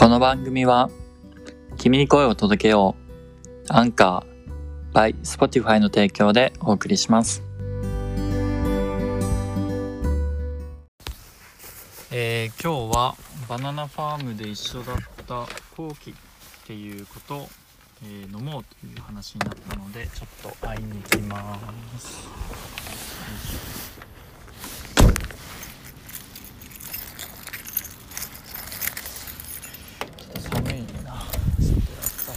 この番組は、君に声を届けよう、アンカー、by Spotify の提供でお送りします。えー今日はバナナファームで一緒だったコウキっていうことを、えー飲もうという話になったのでちょっと会いに行きます。ちょっと寒いな。外やっぱ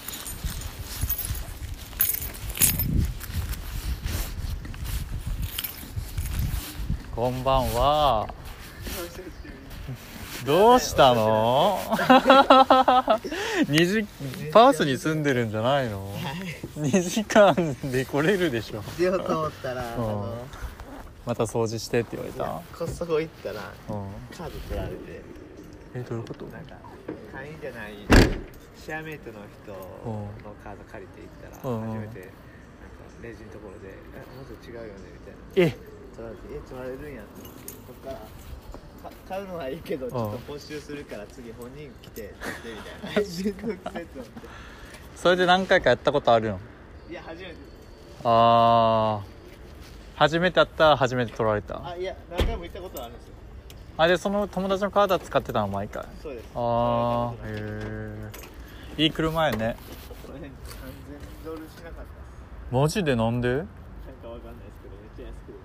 りこんばんは。どうしたの？二時パースに住んでるんじゃないの？2時間で来れるでしょ。出ようと思ったら、あうん。のまた掃除してって言われた？コストコ行ったらうん。カード取られて。えどういうこと？なんか会員じゃないシェアメイトの人のカード借りて行ったらうん。初めてなんかレジのところで「えもっと違うよね」みたいな。え取られて「え取られるんや」とてこっからか買うのはいいけどちょっと没収するから次本人来て取ってみたいな。めんどくせえと思ってそれで何回かやったことあるの？いや初めて。ああ初めてやったら初めて取られた。あいや何回も行ったことあるんですよ。あでその友達のカードは使ってたの毎回。そうです。ああへえいい車やね。この辺3000ドルしなかったマジでなんで？なんかわかんないですけどめっちゃ安くて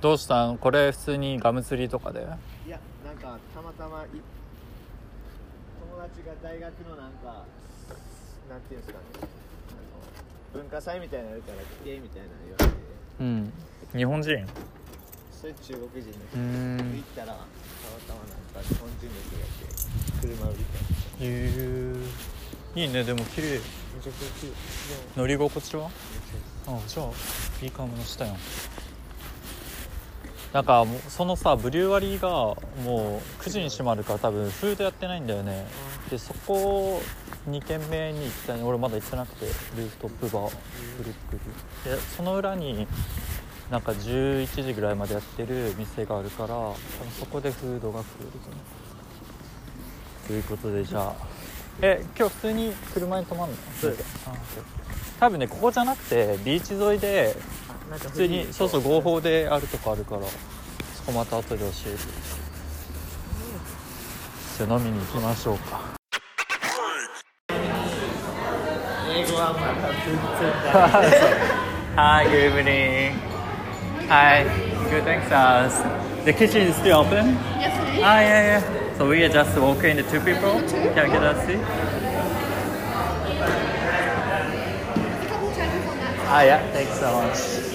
どうしたん？これ普通にガム釣りとかで？いやなんかたまたまい友達が大学のなんかなんていうんですかねあの文化祭みたいなのやるから来てみたいなの言われてうん。日本人それ中国人のう人行ったらたまたまなんか日本人の人がいて車売りたいへえいいねでも綺麗。めちゃくちゃ綺麗。乗り心地は？あじゃあいい買い物したやんなんかそのさブリュワリーがもう9時に閉まるから多分フードやってないんだよね。でそこ2軒目に行きたい俺まだ行ってなくてルーフトップバーブルックリンでその裏になんか11時ぐらいまでやってる店があるから多分そこでフードが食えると思う。ということでじゃあ。え今日普通に車に泊まるの？そうです。多分ねここじゃなくてビーチ沿いで普通にそうそう合法であるとこあるからそこまた後で教えてじゃあ飲みに行きましょうか英語はまだ全然ダメ Hi, good evening. Hi, good thanks. Us. The kitchen is still open? Yes, it is. Ah, yeah, yeah. So we are just walking the two people. Can I get a seat? Ah, yeah. Thanks so much.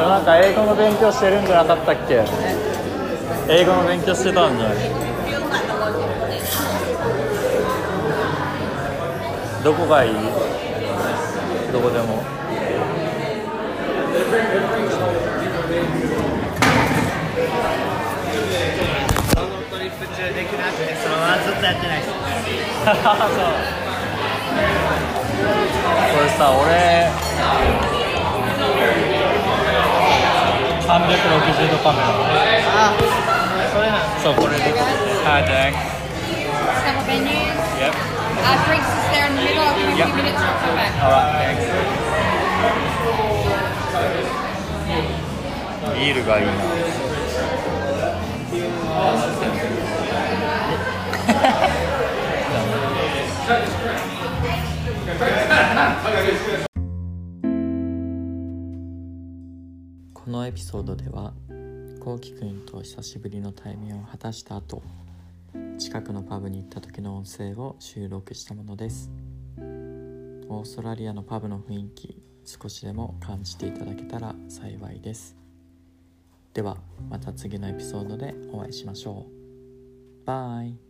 でもなんか英語の勉強してるんじゃなかったっけ？英語の勉強してたんじゃない？どこがいい？どこでも。そのトリップ中できなくてそのままずっとやってないです そう。これさ俺360度カメラあそれなんそうこれではい thanks Several venues. Yep Uh, drinks is there in the middle. I'll give you a few minutes. I'll come back. alright thanks ビールがいいなこのエピソードではこうきくんと久しぶりの対面を果たした後近くのパブに行った時の音声を収録したものです。オーストラリアのパブの雰囲気少しでも感じていただけたら幸いです。ではまた次のエピソードでお会いしましょう。バイ。